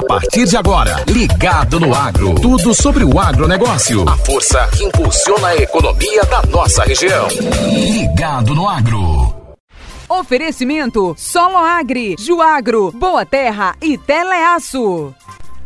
A partir de agora, Ligado no Agro. Tudo sobre o agronegócio. A força que impulsiona a economia da nossa região. Ligado no Agro. Oferecimento Solo Agri, Juagro, Boa Terra e Teleaço.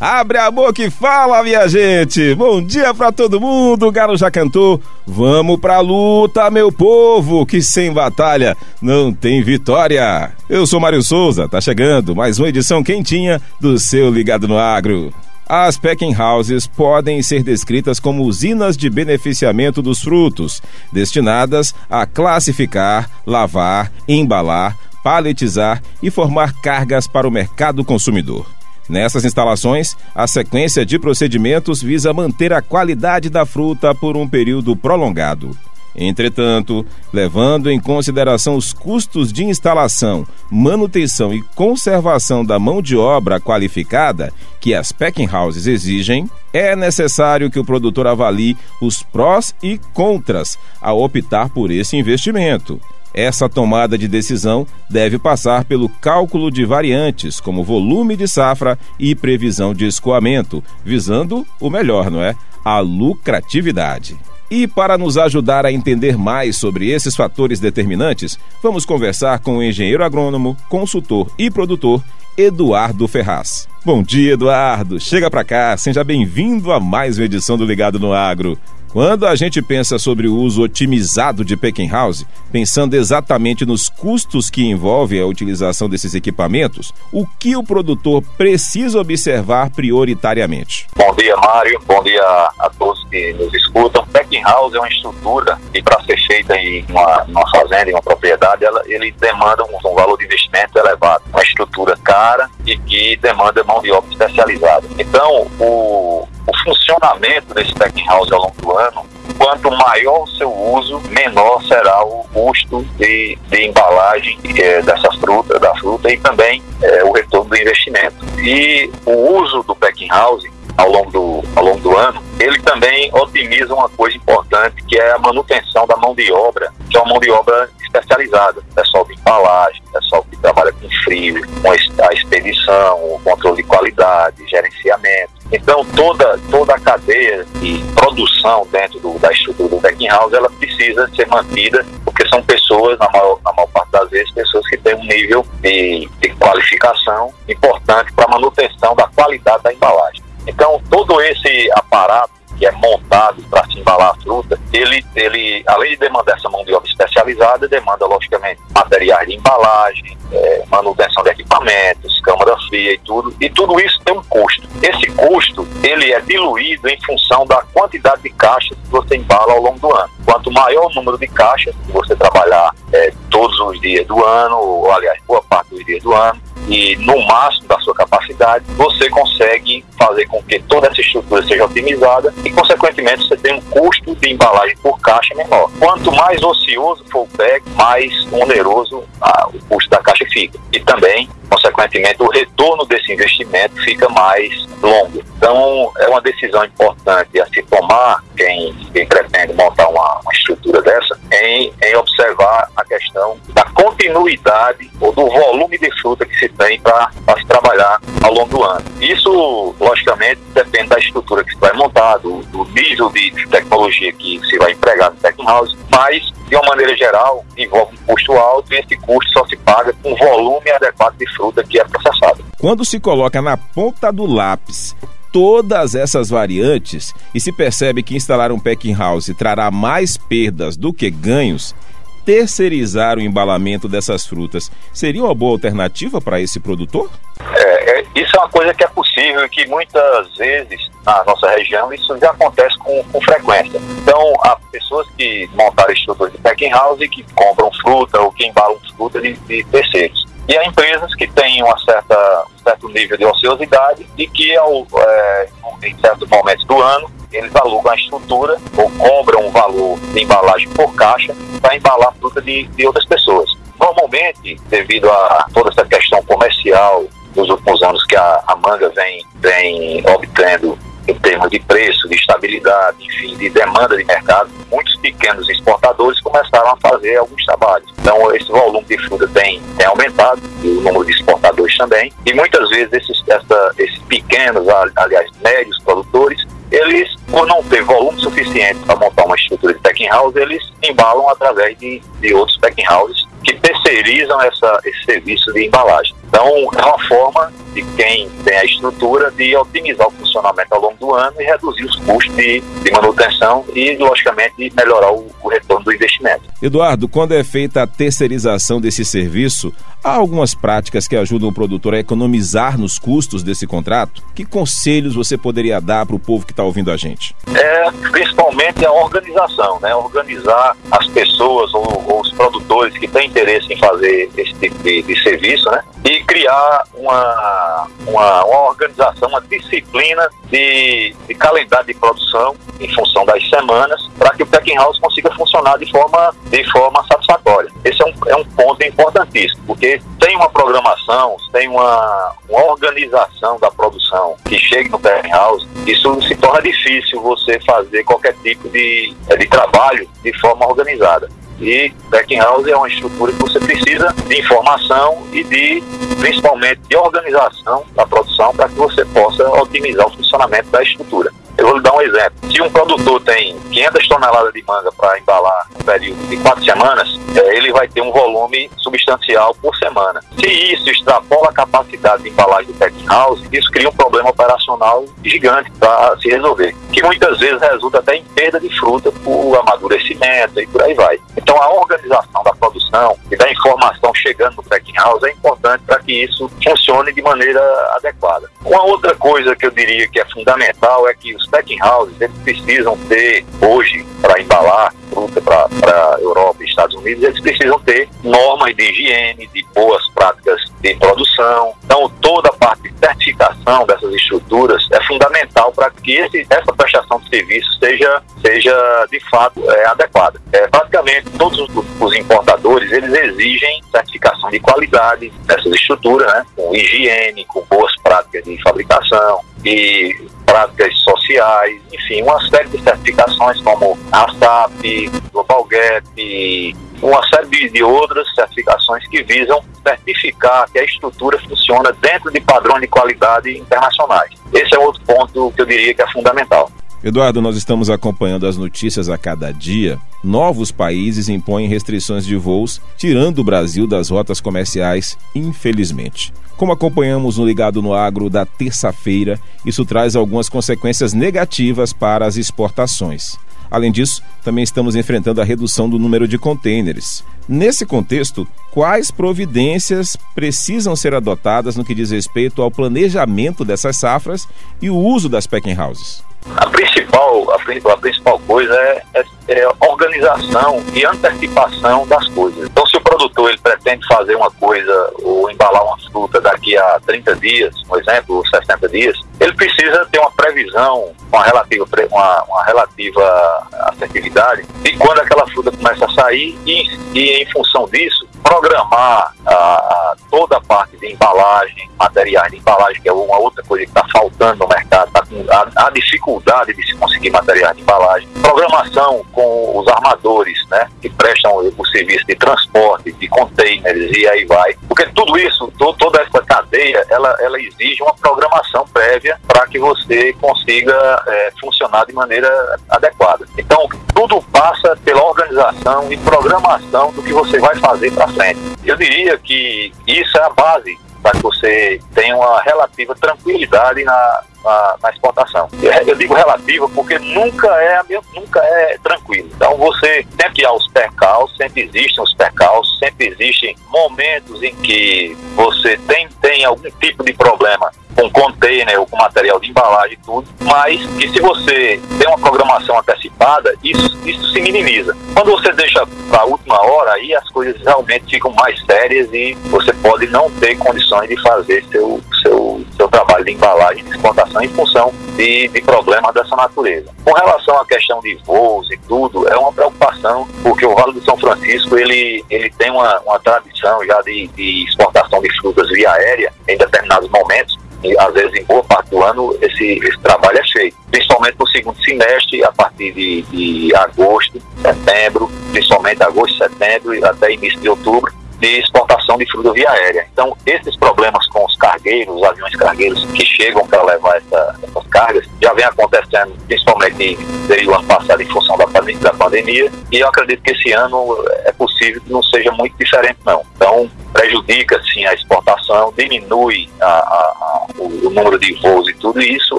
Abre a boca e fala, minha gente! Bom dia pra todo mundo, o Galo já cantou. Vamos pra luta, meu povo, que sem batalha não tem vitória. Eu sou Mário Souza, tá chegando mais uma edição quentinha do seu Ligado no Agro. As packing houses podem ser descritas como usinas de beneficiamento dos frutos, destinadas a classificar, lavar, embalar, paletizar e formar cargas para o mercado consumidor. Nessas instalações, a sequência de procedimentos visa manter a qualidade da fruta por um período prolongado. Entretanto, levando em consideração os custos de instalação, manutenção e conservação da mão de obra qualificada que as packing houses exigem, é necessário que o produtor avalie os prós e contras ao optar por esse investimento. Essa tomada de decisão deve passar pelo cálculo de variantes, como volume de safra e previsão de escoamento, visando o melhor, não é? A lucratividade. E para nos ajudar a entender mais sobre esses fatores determinantes, vamos conversar com o engenheiro agrônomo, consultor e produtor Eduardo Ferraz. Bom dia, Eduardo. Chega para cá, seja bem-vindo a mais uma edição do Ligado no Agro. Quando a gente pensa sobre o uso otimizado de Pecking House, pensando exatamente nos custos que envolve a utilização desses equipamentos, o que o produtor precisa observar prioritariamente? Bom dia, Mário. Bom dia a todos que nos escutam. Pecking House é uma estrutura que, para ser feita em uma, uma, fazenda, em uma propriedade, ela, ele demanda um, um valor de investimento elevado. Uma estrutura cara e que demanda mão de obra especializada. Então, o, o funcionamento desse packing house ao longo do ano, quanto maior o seu uso, menor será o custo de, de embalagem é, dessa fruta, da fruta e também é, o retorno do investimento. E o uso do packing house ao longo do, ao longo do ano, ele também otimiza uma coisa importante, que é a manutenção da mão de obra, que é uma mão de obra especializada, pessoal de embalagem, pessoal que trabalha com frio, com a expedição, o controle de qualidade, gerenciamento. Então, toda, toda a cadeia de produção dentro do, da estrutura do Packing House, ela precisa ser mantida, porque são pessoas, na maior, na maior parte das vezes, pessoas que têm um nível de, de qualificação importante para a manutenção da qualidade da embalagem. Então, todo esse aparato que é montado para se embalar a fruta, ele, ele, além de demandar essa mão de obra especializada, demanda, logicamente, materiais de embalagem, é, manutenção de equipamentos, câmara fria e tudo, e tudo isso tem um custo. Esse custo, ele é diluído em função da quantidade de caixas que você embala ao longo do ano. Quanto maior o número de caixas que você trabalhar é, todos os dias do ano, ou aliás, boa parte dos dias do ano, e no máximo da sua capacidade, você consegue fazer com que toda essa estrutura seja otimizada e, consequentemente, você tem um custo de embalagem por caixa menor. Quanto mais ocioso for o PEC, mais oneroso ah, o custo da caixa fica. E também, consequentemente, o retorno desse investimento fica mais longo. Então, é uma decisão importante a se tomar, quem, quem pretende montar uma, uma estrutura dessa, em, em observar questão da continuidade ou do volume de fruta que se tem para se trabalhar ao longo do ano. Isso, logicamente, depende da estrutura que se vai montar, do, do nível de tecnologia que se vai empregar no Tech House, mas, de uma maneira geral, envolve um custo alto e esse custo só se paga com volume adequado de fruta que é processada. Quando se coloca na ponta do lápis todas essas variantes e se percebe que instalar um packing house trará mais perdas do que ganhos, terceirizar o embalamento dessas frutas seria uma boa alternativa para esse produtor? É, é, isso é uma coisa que é possível e que muitas vezes na nossa região isso já acontece com, com frequência. Então, há pessoas que montaram estruturas de packing house e que compram fruta ou que embalam fruta de, de terceiros. E há empresas que têm uma certa, um certo nível de ociosidade e que, ao, é, em certos momentos do ano, eles alugam a estrutura ou cobram um valor de embalagem por caixa para embalar fruta de, de outras pessoas. Normalmente, devido a toda essa questão comercial nos últimos anos que a, a manga vem, vem obtendo em termos de preço, de estabilidade, enfim, de demanda de mercado, muitos pequenos exportadores começaram a fazer alguns trabalhos. Então, esse volume de fruta tem, tem aumentado, e o número de exportadores também, e muitas vezes esses, essa, esses pequenos, aliás, médios produtores, eles, por não ter volume suficiente para montar uma estrutura de packing house, eles embalam através de, de outros packing houses que terceirizam essa, esse serviço de embalagem. Então, é uma forma de quem tem a estrutura de otimizar o funcionamento ao longo do ano e reduzir os custos de, de manutenção e, logicamente, melhorar o, o, retorno do investimento. Eduardo, quando é feita a terceirização desse serviço, há algumas práticas que ajudam o produtor a economizar nos custos desse contrato? Que conselhos você poderia dar para o povo que está ouvindo a gente? É, principalmente a organização, né? Organizar as pessoas ou, ou os produtores que têm interesse em fazer esse tipo de, de serviço, né? E criar uma, uma, uma organização, uma disciplina de, de, calendário de produção em função das semanas, para que o packing house consiga funcionar de forma, de forma satisfatória. Esse é um, é um ponto importantíssimo, porque tem uma programação, tem uma, uma organização da produção que chegue no packing house, isso se torna difícil você fazer qualquer tipo de, de trabalho de forma organizada. E Packing House é uma estrutura que você precisa de informação e de, principalmente, de organização da produção para que você possa otimizar o funcionamento da estrutura. Eu vou lhe dar um exemplo. Se um produtor tem 500 toneladas de manga para embalar no período de quatro semanas, é, ele vai ter um volume substancial por semana. Se isso extrapola a capacidade de embalagem do packing house, isso cria um problema operacional gigante para se resolver, que muitas vezes resulta até em perda de fruta por amadurecimento e por aí vai. Então, a organização da produção e da informação chegando no packing house é importante para que isso funcione de maneira adequada. Uma outra coisa que eu diria que é fundamental é que os packing houses eles precisam ter hoje para embalar fruta para a Europa e Estados Unidos, eles precisam ter normas de higiene, de boas práticas de produção. Então, toda a parte de certificação dessas estruturas é fundamental para que esse, essa prestação de serviço seja, seja de fato é, adequada. É, praticamente todos os, os, importadores eles exigem certificação de qualidade dessas estruturas, né, com higiene, com boas práticas de fabricação e práticas sociais, enfim, uma série de certificações como a SAP, Global Gap, uma série de, de outras certificações que visam certificar que a estrutura funciona dentro de padrões de qualidade internacionais. Esse é outro ponto que eu diria que é fundamental. Eduardo, nós estamos acompanhando as notícias a cada dia. Novos países impõem restrições de voos, tirando o Brasil das rotas comerciais, infelizmente. Como acompanhamos no Ligado no Agro da terça-feira, isso traz algumas consequências negativas para as exportações. Além disso, também estamos enfrentando a redução do número de contêineres. Nesse contexto, quais providências precisam ser adotadas no que diz respeito ao planejamento dessas safras e o uso das packing houses? A principal, a, a principal coisa é, é, é, organização e antecipação das coisas. Então, se o produtor ele pretende fazer uma coisa ou embalar uma fruta daqui a 30 dias, por exemplo, ou 60 dias, ele precisa ter uma previsão, uma relativa, uma, uma relativa assertividade de quando aquela fruta começa a sair e, e em função disso, programar a, a, toda a parte de embalagem, materiais de embalagem, que é uma outra coisa que está faltando no mercado, tá com a, a, dificuldade de se conseguir materiais de embalagem, programação com os armadores, né, que prestam o serviço de transporte, de containers e aí vai, porque tudo isso, to, toda essa cadeia, ela, ela exige uma programação prévia para que você consiga é, funcionar de maneira adequada. Então, tudo passa pela organização e programação do que você vai fazer para frente. Eu diria que isso é a base para que você tenha uma relativa tranquilidade na, na, na, exportação. Eu digo relativa porque nunca é, nunca é tranquilo. Então você sempre há os percalços, sempre existem os percalços, sempre existem momentos em que você tem, tem algum tipo de problema com container ou com material de embalagem e tudo, mas que se você tem uma programação antecipada, isso, isso se minimiza. Quando você deixa para a última hora, aí as coisas realmente ficam mais sérias e você pode não ter condições de fazer seu, seu, seu trabalho de embalagem de exportação em função de, de problemas dessa natureza. Com relação à questão de voos e tudo, é uma preocupação, porque o Vale do São Francisco ele, ele tem uma, uma tradição já de, de exportação de frutas via aérea em determinados momentos, e às vezes em boa parte do ano esse, esse trabalho é feito, principalmente no segundo semestre, a partir de, de agosto, setembro, principalmente agosto, setembro e até início de outubro, de exportação de fruta via aérea. Então, esses problemas com os cargueiros, os aviões cargueiros que chegam para levar essa, essas cargas, já vem acontecendo, principalmente desde o ano passado, em função da, da pandemia, e eu acredito que esse ano é possível que não seja muito diferente, não. Então, prejudica, sim, a exportação, diminui a, a, a, o, número de voos e tudo, e isso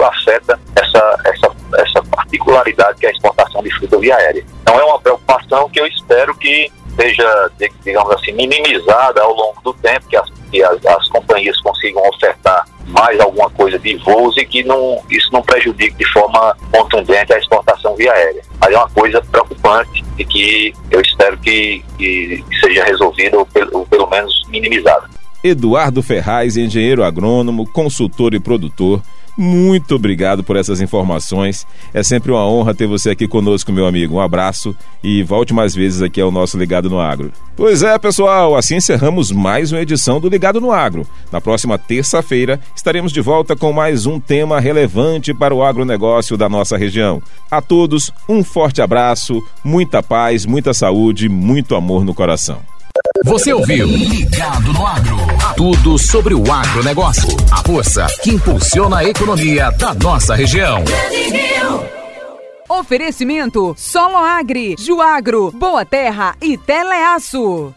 afeta essa, essa, essa particularidade que é a exportação de fruta via aérea. Então, é uma preocupação que eu espero que seja, digamos assim, minimizada ao longo do tempo, que as, que as, as companhias consigam ofertar mais alguma coisa de voos e que não, isso não prejudique de forma contundente a exportação via aérea. Mas é uma coisa preocupante e que eu espero que, que seja resolvida ou pelo, ou pelo menos minimizada. Eduardo Ferraz, engenheiro agrônomo, consultor e produtor, muito obrigado por essas informações. É sempre uma honra ter você aqui conosco, meu amigo. Um abraço e volte mais vezes aqui ao nosso Ligado no Agro. Pois é, pessoal, assim encerramos mais uma edição do Ligado no Agro. Na próxima terça-feira estaremos de volta com mais um tema relevante para o agronegócio da nossa região. A todos, um forte abraço, muita paz, muita saúde, muito amor no coração. Você ouviu Ligado no Agro. Tudo sobre o agronegócio. A força que impulsiona a economia da nossa região. Oferecimento Solo Agri, Juagro, Boa Terra e Teleaço.